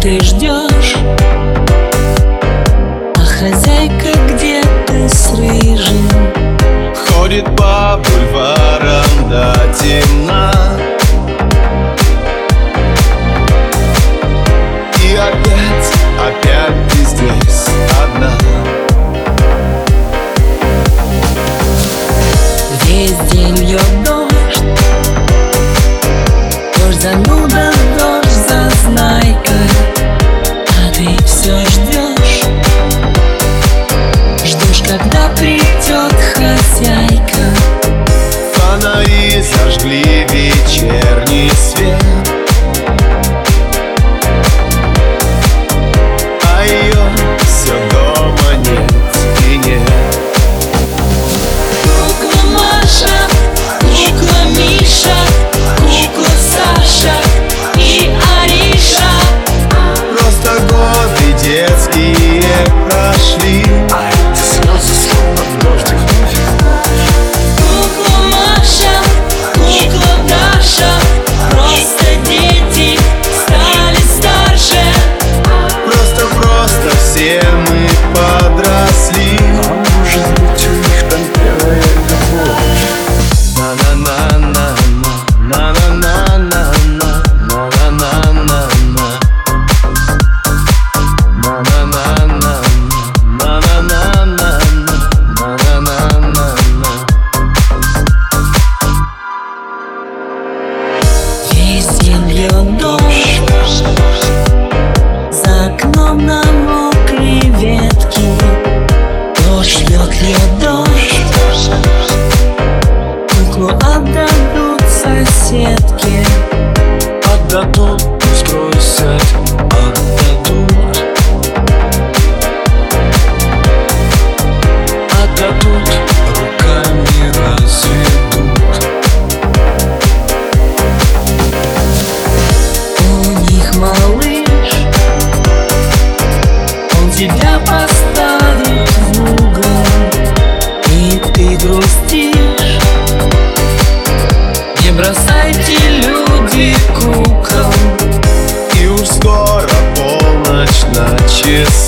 ты ждешь? А хозяйка где ты с рыжим. Ходит по бульварам до темна. like a на на на на крадут соседки. Отдадут, пусть бросят, отдадут. Отдадут, руками разведут. У них малыш Он тебя бросайте люди кукол. И уж скоро полночь на часы